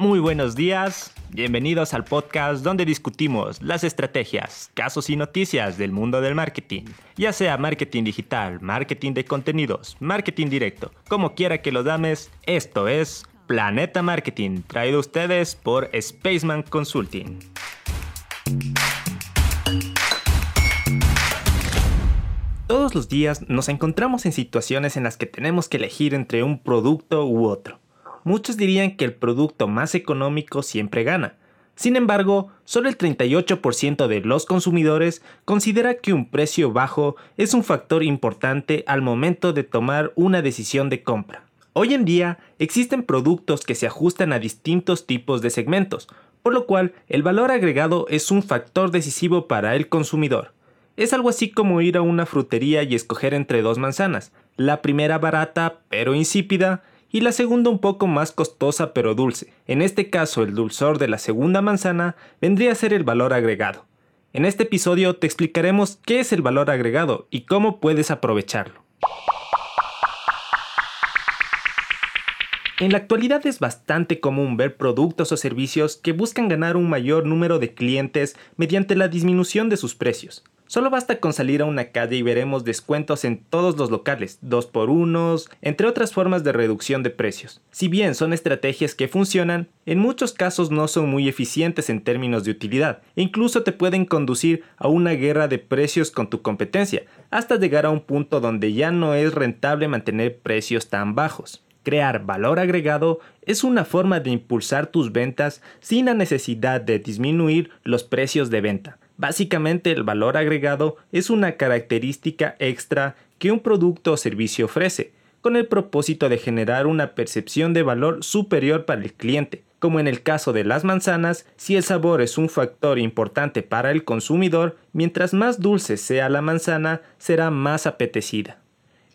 Muy buenos días, bienvenidos al podcast donde discutimos las estrategias, casos y noticias del mundo del marketing, ya sea marketing digital, marketing de contenidos, marketing directo, como quiera que lo dames, esto es Planeta Marketing, traído a ustedes por Spaceman Consulting. Todos los días nos encontramos en situaciones en las que tenemos que elegir entre un producto u otro muchos dirían que el producto más económico siempre gana. Sin embargo, solo el 38% de los consumidores considera que un precio bajo es un factor importante al momento de tomar una decisión de compra. Hoy en día existen productos que se ajustan a distintos tipos de segmentos, por lo cual el valor agregado es un factor decisivo para el consumidor. Es algo así como ir a una frutería y escoger entre dos manzanas, la primera barata pero insípida y la segunda un poco más costosa pero dulce. En este caso, el dulzor de la segunda manzana vendría a ser el valor agregado. En este episodio te explicaremos qué es el valor agregado y cómo puedes aprovecharlo. En la actualidad es bastante común ver productos o servicios que buscan ganar un mayor número de clientes mediante la disminución de sus precios. Solo basta con salir a una calle y veremos descuentos en todos los locales, dos por unos, entre otras formas de reducción de precios. Si bien son estrategias que funcionan, en muchos casos no son muy eficientes en términos de utilidad e incluso te pueden conducir a una guerra de precios con tu competencia, hasta llegar a un punto donde ya no es rentable mantener precios tan bajos. Crear valor agregado es una forma de impulsar tus ventas sin la necesidad de disminuir los precios de venta. Básicamente el valor agregado es una característica extra que un producto o servicio ofrece, con el propósito de generar una percepción de valor superior para el cliente. Como en el caso de las manzanas, si el sabor es un factor importante para el consumidor, mientras más dulce sea la manzana, será más apetecida.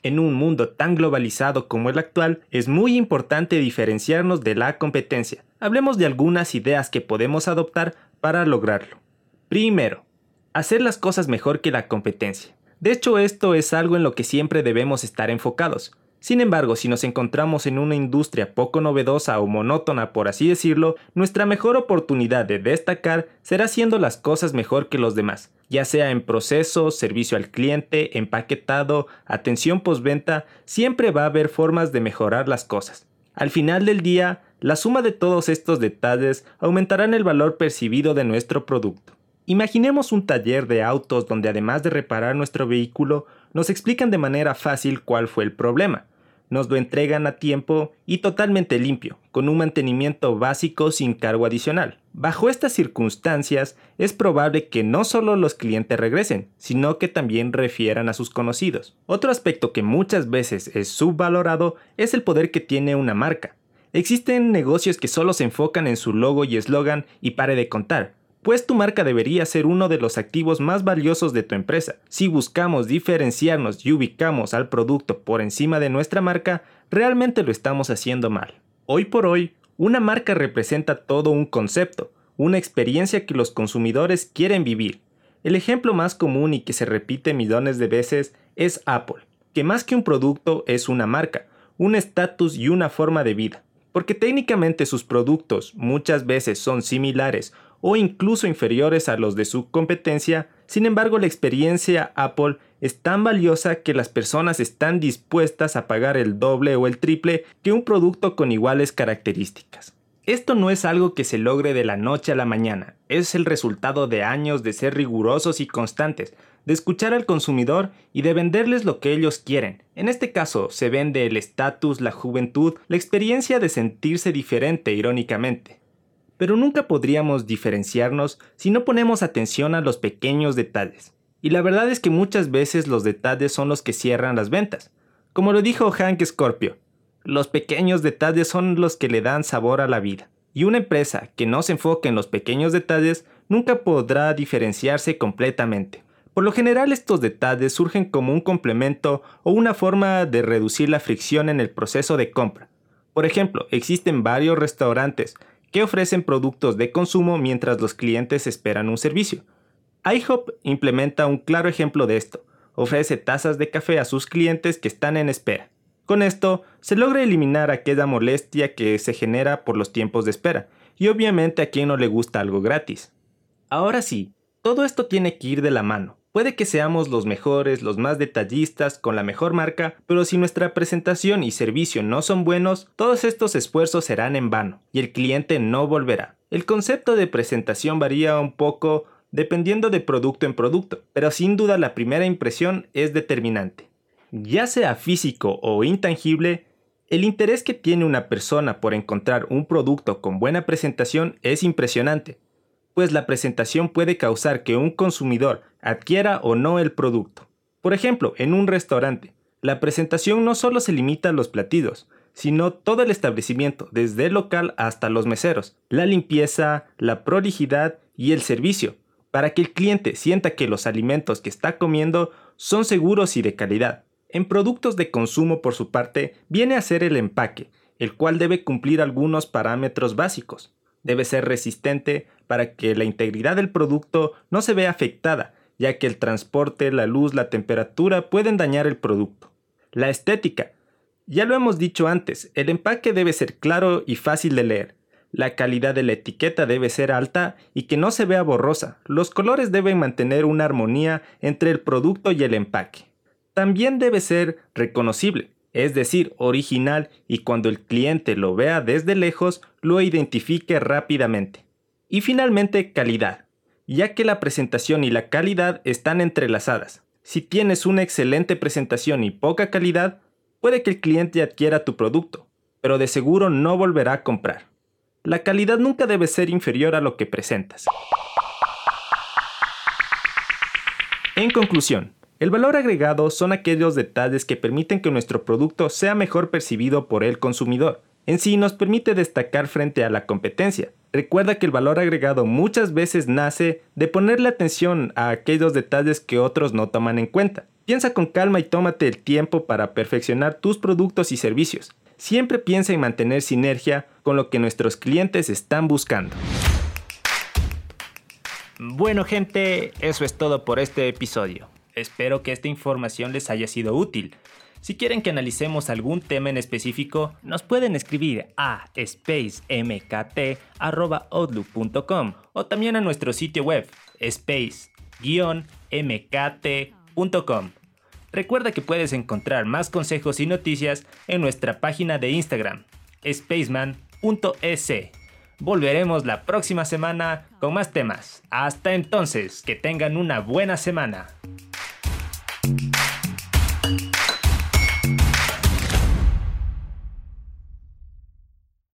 En un mundo tan globalizado como el actual, es muy importante diferenciarnos de la competencia. Hablemos de algunas ideas que podemos adoptar para lograrlo. Primero, hacer las cosas mejor que la competencia. De hecho, esto es algo en lo que siempre debemos estar enfocados. Sin embargo, si nos encontramos en una industria poco novedosa o monótona, por así decirlo, nuestra mejor oportunidad de destacar será haciendo las cosas mejor que los demás, ya sea en proceso, servicio al cliente, empaquetado, atención postventa, siempre va a haber formas de mejorar las cosas. Al final del día, la suma de todos estos detalles aumentarán el valor percibido de nuestro producto. Imaginemos un taller de autos donde además de reparar nuestro vehículo, nos explican de manera fácil cuál fue el problema. Nos lo entregan a tiempo y totalmente limpio, con un mantenimiento básico sin cargo adicional. Bajo estas circunstancias, es probable que no solo los clientes regresen, sino que también refieran a sus conocidos. Otro aspecto que muchas veces es subvalorado es el poder que tiene una marca. Existen negocios que solo se enfocan en su logo y eslogan y pare de contar, pues tu marca debería ser uno de los activos más valiosos de tu empresa. Si buscamos diferenciarnos y ubicamos al producto por encima de nuestra marca, realmente lo estamos haciendo mal. Hoy por hoy, una marca representa todo un concepto, una experiencia que los consumidores quieren vivir. El ejemplo más común y que se repite millones de veces es Apple, que más que un producto es una marca, un estatus y una forma de vida. Porque técnicamente sus productos muchas veces son similares o incluso inferiores a los de su competencia, sin embargo la experiencia Apple es tan valiosa que las personas están dispuestas a pagar el doble o el triple que un producto con iguales características. Esto no es algo que se logre de la noche a la mañana, es el resultado de años de ser rigurosos y constantes, de escuchar al consumidor y de venderles lo que ellos quieren. En este caso, se vende el estatus, la juventud, la experiencia de sentirse diferente irónicamente pero nunca podríamos diferenciarnos si no ponemos atención a los pequeños detalles. Y la verdad es que muchas veces los detalles son los que cierran las ventas. Como lo dijo Hank Scorpio, los pequeños detalles son los que le dan sabor a la vida. Y una empresa que no se enfoque en los pequeños detalles nunca podrá diferenciarse completamente. Por lo general estos detalles surgen como un complemento o una forma de reducir la fricción en el proceso de compra. Por ejemplo, existen varios restaurantes que ofrecen productos de consumo mientras los clientes esperan un servicio. IHOP implementa un claro ejemplo de esto. Ofrece tazas de café a sus clientes que están en espera. Con esto, se logra eliminar aquella molestia que se genera por los tiempos de espera, y obviamente a quien no le gusta algo gratis. Ahora sí, todo esto tiene que ir de la mano. Puede que seamos los mejores, los más detallistas, con la mejor marca, pero si nuestra presentación y servicio no son buenos, todos estos esfuerzos serán en vano y el cliente no volverá. El concepto de presentación varía un poco dependiendo de producto en producto, pero sin duda la primera impresión es determinante. Ya sea físico o intangible, el interés que tiene una persona por encontrar un producto con buena presentación es impresionante, pues la presentación puede causar que un consumidor adquiera o no el producto. Por ejemplo, en un restaurante, la presentación no solo se limita a los platillos, sino todo el establecimiento, desde el local hasta los meseros, la limpieza, la prolijidad y el servicio, para que el cliente sienta que los alimentos que está comiendo son seguros y de calidad. En productos de consumo, por su parte, viene a ser el empaque, el cual debe cumplir algunos parámetros básicos. Debe ser resistente para que la integridad del producto no se vea afectada, ya que el transporte, la luz, la temperatura pueden dañar el producto. La estética. Ya lo hemos dicho antes, el empaque debe ser claro y fácil de leer. La calidad de la etiqueta debe ser alta y que no se vea borrosa. Los colores deben mantener una armonía entre el producto y el empaque también debe ser reconocible, es decir, original y cuando el cliente lo vea desde lejos lo identifique rápidamente. Y finalmente, calidad, ya que la presentación y la calidad están entrelazadas. Si tienes una excelente presentación y poca calidad, puede que el cliente adquiera tu producto, pero de seguro no volverá a comprar. La calidad nunca debe ser inferior a lo que presentas. En conclusión, el valor agregado son aquellos detalles que permiten que nuestro producto sea mejor percibido por el consumidor. En sí nos permite destacar frente a la competencia. Recuerda que el valor agregado muchas veces nace de ponerle atención a aquellos detalles que otros no toman en cuenta. Piensa con calma y tómate el tiempo para perfeccionar tus productos y servicios. Siempre piensa en mantener sinergia con lo que nuestros clientes están buscando. Bueno gente, eso es todo por este episodio. Espero que esta información les haya sido útil. Si quieren que analicemos algún tema en específico, nos pueden escribir a spacemkt.outlook.com o también a nuestro sitio web space-mkt.com. Recuerda que puedes encontrar más consejos y noticias en nuestra página de Instagram, spaceman.es. Volveremos la próxima semana con más temas. Hasta entonces, que tengan una buena semana.